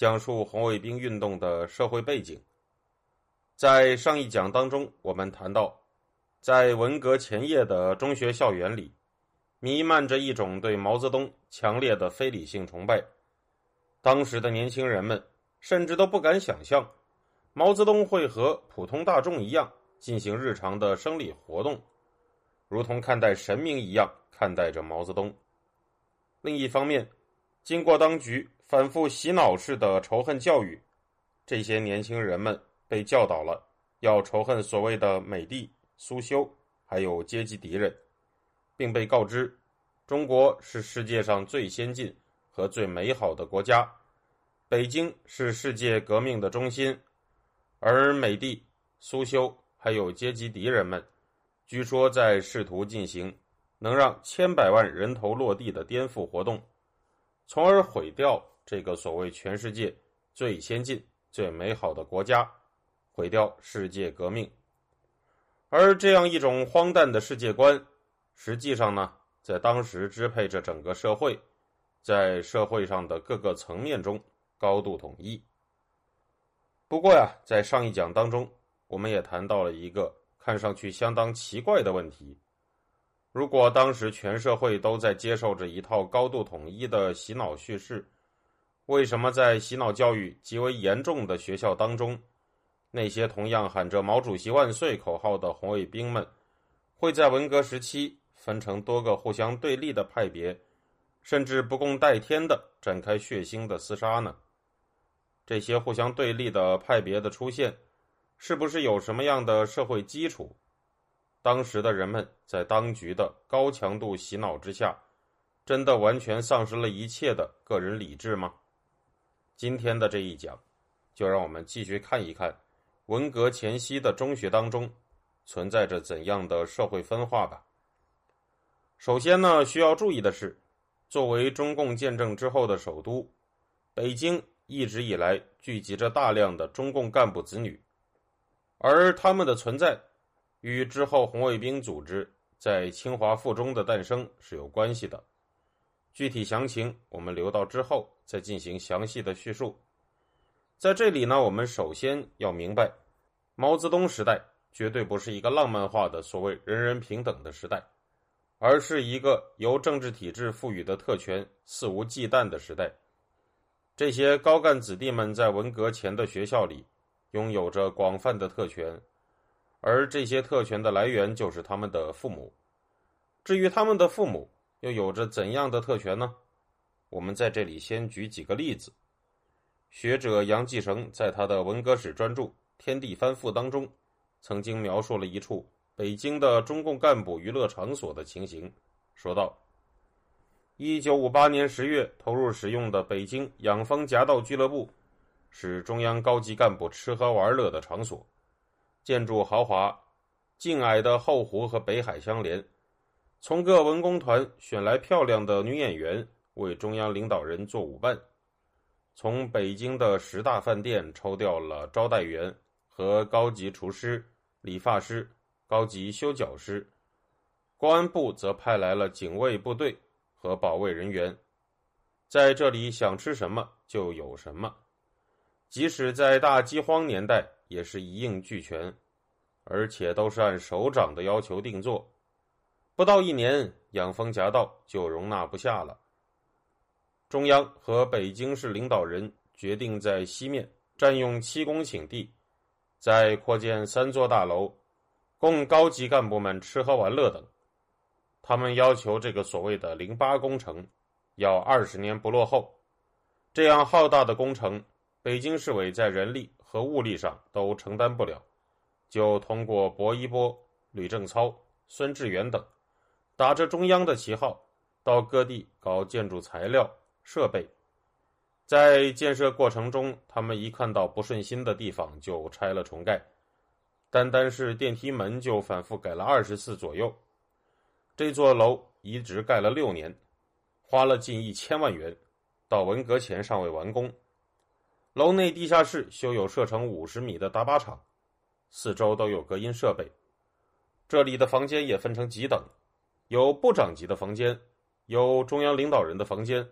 讲述红卫兵运动的社会背景。在上一讲当中，我们谈到，在文革前夜的中学校园里，弥漫着一种对毛泽东强烈的非理性崇拜。当时的年轻人们甚至都不敢想象，毛泽东会和普通大众一样进行日常的生理活动，如同看待神明一样看待着毛泽东。另一方面，经过当局。反复洗脑式的仇恨教育，这些年轻人们被教导了要仇恨所谓的美帝、苏修，还有阶级敌人，并被告知中国是世界上最先进和最美好的国家，北京是世界革命的中心，而美帝、苏修还有阶级敌人们，据说在试图进行能让千百万人头落地的颠覆活动，从而毁掉。这个所谓全世界最先进、最美好的国家，毁掉世界革命。而这样一种荒诞的世界观，实际上呢，在当时支配着整个社会，在社会上的各个层面中高度统一。不过呀，在上一讲当中，我们也谈到了一个看上去相当奇怪的问题：如果当时全社会都在接受着一套高度统一的洗脑叙事，为什么在洗脑教育极为严重的学校当中，那些同样喊着“毛主席万岁”口号的红卫兵们，会在文革时期分成多个互相对立的派别，甚至不共戴天的展开血腥的厮杀呢？这些互相对立的派别的出现，是不是有什么样的社会基础？当时的人们在当局的高强度洗脑之下，真的完全丧失了一切的个人理智吗？今天的这一讲，就让我们继续看一看文革前夕的中学当中存在着怎样的社会分化吧。首先呢，需要注意的是，作为中共建政之后的首都，北京一直以来聚集着大量的中共干部子女，而他们的存在与之后红卫兵组织在清华附中的诞生是有关系的。具体详情我们留到之后再进行详细的叙述。在这里呢，我们首先要明白，毛泽东时代绝对不是一个浪漫化的所谓人人平等的时代，而是一个由政治体制赋予的特权肆无忌惮的时代。这些高干子弟们在文革前的学校里拥有着广泛的特权，而这些特权的来源就是他们的父母。至于他们的父母，又有着怎样的特权呢？我们在这里先举几个例子。学者杨继成在他的文革史专著《天地翻覆》当中，曾经描述了一处北京的中共干部娱乐场所的情形，说道：“一九五八年十月投入使用的北京养蜂夹道俱乐部，是中央高级干部吃喝玩乐的场所，建筑豪华，静矮的后湖和北海相连。”从各文工团选来漂亮的女演员为中央领导人做舞伴，从北京的十大饭店抽调了招待员和高级厨师、理发师、高级修脚师，公安部则派来了警卫部队和保卫人员，在这里想吃什么就有什么，即使在大饥荒年代也是一应俱全，而且都是按首长的要求定做。不到一年，养蜂夹道就容纳不下了。中央和北京市领导人决定在西面占用七公顷地，再扩建三座大楼，供高级干部们吃喝玩乐等。他们要求这个所谓的“零八工程”要二十年不落后。这样浩大的工程，北京市委在人力和物力上都承担不了，就通过薄一波、吕正操、孙志远等。打着中央的旗号，到各地搞建筑材料设备，在建设过程中，他们一看到不顺心的地方就拆了重盖，单单是电梯门就反复改了二十次左右。这座楼一直盖了六年，花了近一千万元，到文革前尚未完工。楼内地下室修有射程五十米的大靶场，四周都有隔音设备。这里的房间也分成几等，有部长级的房间，有中央领导人的房间，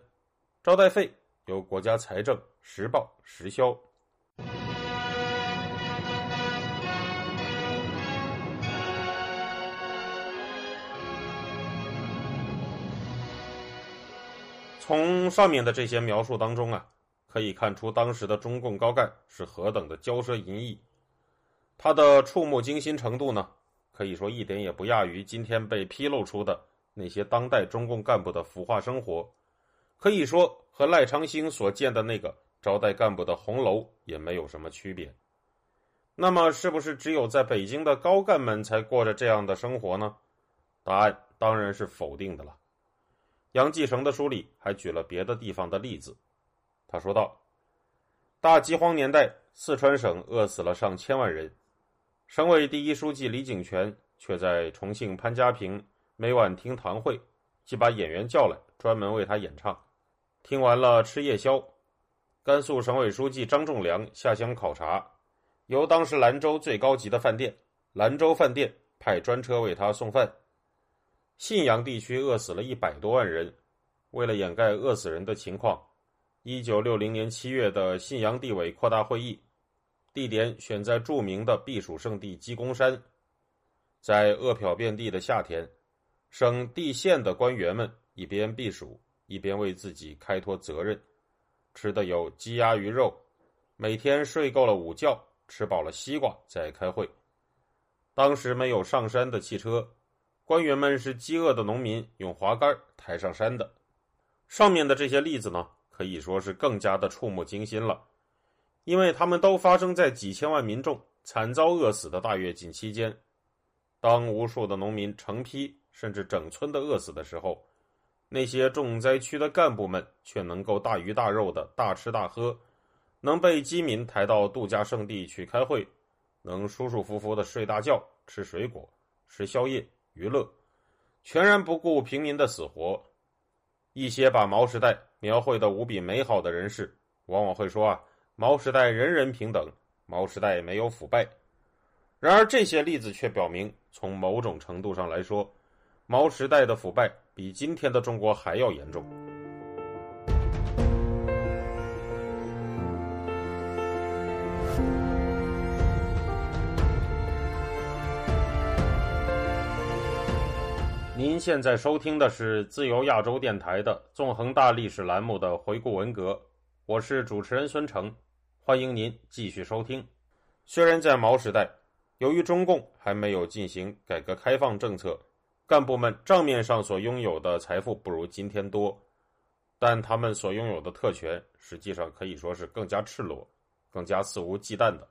招待费。由国家财政实报实销。从上面的这些描述当中啊，可以看出当时的中共高干是何等的骄奢淫逸，他的触目惊心程度呢，可以说一点也不亚于今天被披露出的那些当代中共干部的腐化生活。可以说，和赖昌星所建的那个招待干部的红楼也没有什么区别。那么，是不是只有在北京的高干们才过着这样的生活呢？答案当然是否定的了。杨继成的书里还举了别的地方的例子。他说道：“大饥荒年代，四川省饿死了上千万人，省委第一书记李井泉却在重庆潘家坪每晚听堂会，即把演员叫来，专门为他演唱。”听完了吃夜宵，甘肃省委书记张仲良下乡考察，由当时兰州最高级的饭店兰州饭店派专车为他送饭。信阳地区饿死了一百多万人，为了掩盖饿死人的情况，一九六零年七月的信阳地委扩大会议，地点选在著名的避暑胜地鸡公山，在饿殍遍地的夏天，省地县的官员们一边避暑。一边为自己开脱责任，吃的有鸡鸭鱼肉，每天睡够了午觉，吃饱了西瓜再开会。当时没有上山的汽车，官员们是饥饿的农民用滑竿抬上山的。上面的这些例子呢，可以说是更加的触目惊心了，因为他们都发生在几千万民众惨遭饿死的大跃进期间。当无数的农民成批甚至整村的饿死的时候。那些重灾区的干部们却能够大鱼大肉的大吃大喝，能被饥民抬到度假胜地去开会，能舒舒服服的睡大觉、吃水果、吃宵夜、娱乐，全然不顾平民的死活。一些把毛时代描绘的无比美好的人士，往往会说啊，毛时代人人平等，毛时代没有腐败。然而这些例子却表明，从某种程度上来说，毛时代的腐败。比今天的中国还要严重。您现在收听的是自由亚洲电台的《纵横大历史》栏目的回顾文革，我是主持人孙成，欢迎您继续收听。虽然在毛时代，由于中共还没有进行改革开放政策。干部们账面上所拥有的财富不如今天多，但他们所拥有的特权实际上可以说是更加赤裸、更加肆无忌惮的。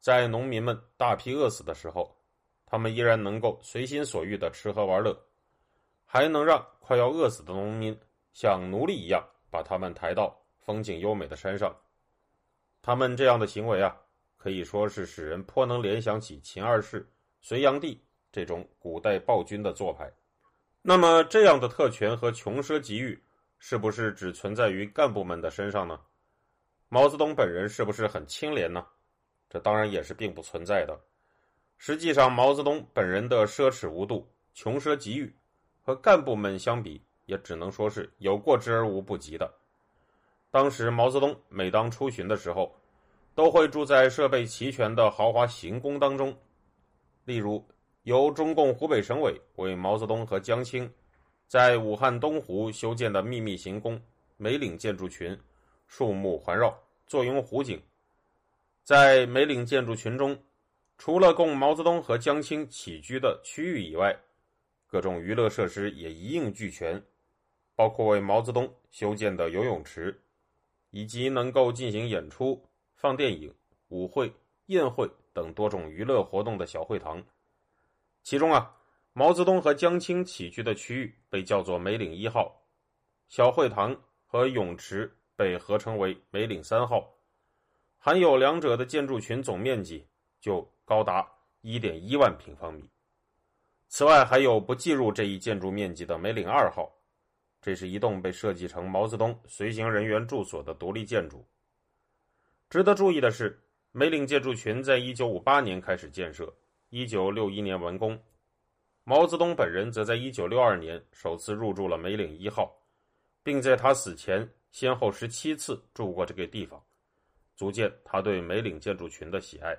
在农民们大批饿死的时候，他们依然能够随心所欲的吃喝玩乐，还能让快要饿死的农民像奴隶一样把他们抬到风景优美的山上。他们这样的行为啊，可以说是使人颇能联想起秦二世、隋炀帝。这种古代暴君的做派，那么这样的特权和穷奢极欲，是不是只存在于干部们的身上呢？毛泽东本人是不是很清廉呢？这当然也是并不存在的。实际上，毛泽东本人的奢侈无度、穷奢极欲，和干部们相比，也只能说是有过之而无不及的。当时，毛泽东每当出巡的时候，都会住在设备齐全的豪华行宫当中，例如。由中共湖北省委为毛泽东和江青在武汉东湖修建的秘密行宫梅岭建筑群，树木环绕，坐拥湖景。在梅岭建筑群中，除了供毛泽东和江青起居的区域以外，各种娱乐设施也一应俱全，包括为毛泽东修建的游泳池，以及能够进行演出、放电影、舞会、宴会等多种娱乐活动的小会堂。其中啊，毛泽东和江青起居的区域被叫做梅岭一号，小会堂和泳池被合称为梅岭三号，含有两者的建筑群总面积就高达一点一万平方米。此外，还有不计入这一建筑面积的梅岭二号，这是一栋被设计成毛泽东随行人员住所的独立建筑。值得注意的是，梅岭建筑群在一九五八年开始建设，一九六一年完工。毛泽东本人则在一九六二年首次入住了梅岭一号，并在他死前先后十七次住过这个地方，足见他对梅岭建筑群的喜爱。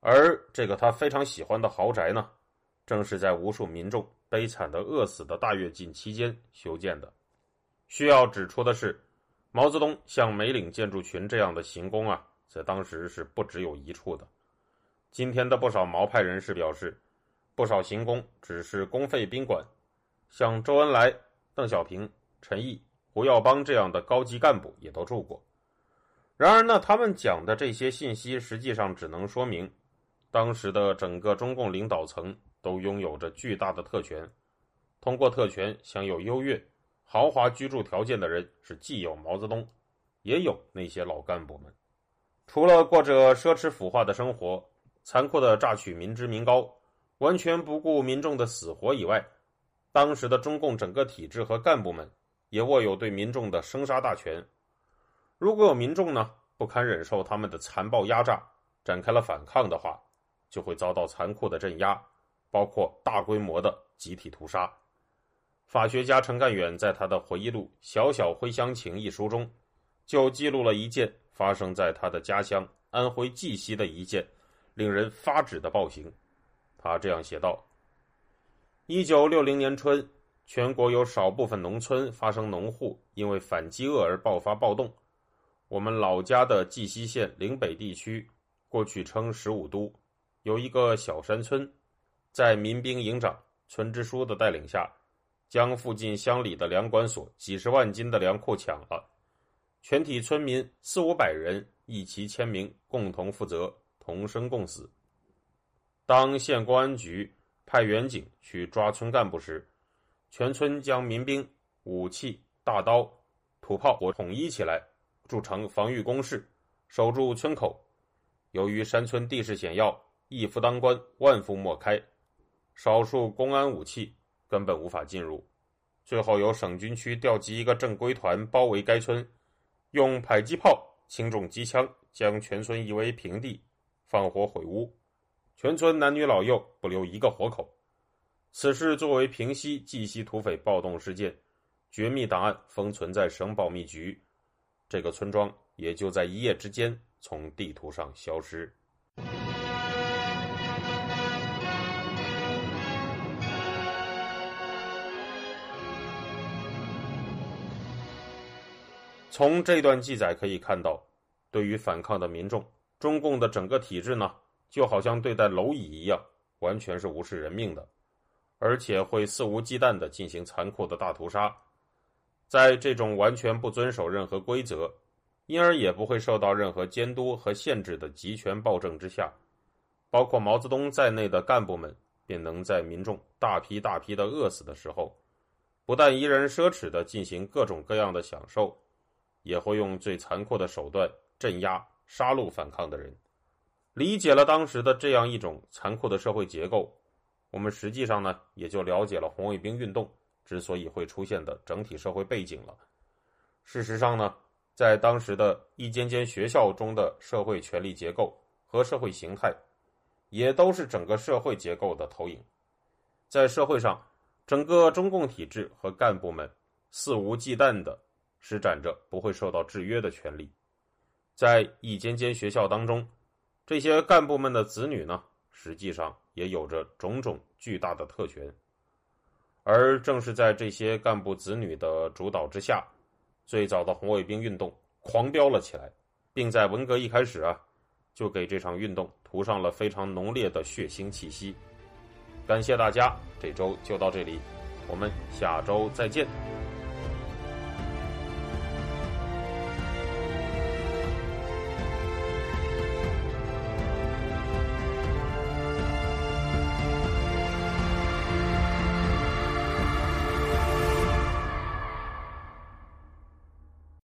而这个他非常喜欢的豪宅呢？正是在无数民众悲惨的饿死的大跃进期间修建的。需要指出的是，毛泽东像梅岭建筑群这样的行宫啊，在当时是不只有一处的。今天的不少毛派人士表示，不少行宫只是公费宾馆，像周恩来、邓小平、陈毅、胡耀邦这样的高级干部也都住过。然而呢，他们讲的这些信息，实际上只能说明，当时的整个中共领导层。都拥有着巨大的特权，通过特权享有优越、豪华居住条件的人是既有毛泽东，也有那些老干部们。除了过着奢侈腐化的生活，残酷的榨取民脂民膏，完全不顾民众的死活以外，当时的中共整个体制和干部们也握有对民众的生杀大权。如果有民众呢不堪忍受他们的残暴压榨，展开了反抗的话，就会遭到残酷的镇压。包括大规模的集体屠杀。法学家陈干远在他的回忆录《小小灰乡情》一书中，就记录了一件发生在他的家乡安徽绩溪的一件令人发指的暴行。他这样写道：一九六零年春，全国有少部分农村发生农户因为反饥饿而爆发暴动。我们老家的绩溪县岭北地区，过去称十五都，有一个小山村。在民兵营长村支书的带领下，将附近乡里的粮管所几十万斤的粮库抢了。全体村民四五百人一齐签名，共同负责，同生共死。当县公安局派员警去抓村干部时，全村将民兵武器、大刀、土炮火统一起来，筑成防御工事，守住村口。由于山村地势险要，一夫当关，万夫莫开。少数公安武器根本无法进入，最后由省军区调集一个正规团包围该村，用迫击炮、轻重机枪将全村夷为平地，放火毁屋，全村男女老幼不留一个活口。此事作为平息绩溪土匪暴动事件，绝密档案封存在省保密局，这个村庄也就在一夜之间从地图上消失。从这段记载可以看到，对于反抗的民众，中共的整个体制呢，就好像对待蝼蚁一样，完全是无视人命的，而且会肆无忌惮地进行残酷的大屠杀。在这种完全不遵守任何规则，因而也不会受到任何监督和限制的集权暴政之下，包括毛泽东在内的干部们，便能在民众大批大批的饿死的时候，不但依然奢侈地进行各种各样的享受。也会用最残酷的手段镇压、杀戮反抗的人。理解了当时的这样一种残酷的社会结构，我们实际上呢，也就了解了红卫兵运动之所以会出现的整体社会背景了。事实上呢，在当时的一间间学校中的社会权力结构和社会形态，也都是整个社会结构的投影。在社会上，整个中共体制和干部们肆无忌惮的。施展着不会受到制约的权利，在一间间学校当中，这些干部们的子女呢，实际上也有着种种巨大的特权。而正是在这些干部子女的主导之下，最早的红卫兵运动狂飙了起来，并在文革一开始啊，就给这场运动涂上了非常浓烈的血腥气息。感谢大家，这周就到这里，我们下周再见。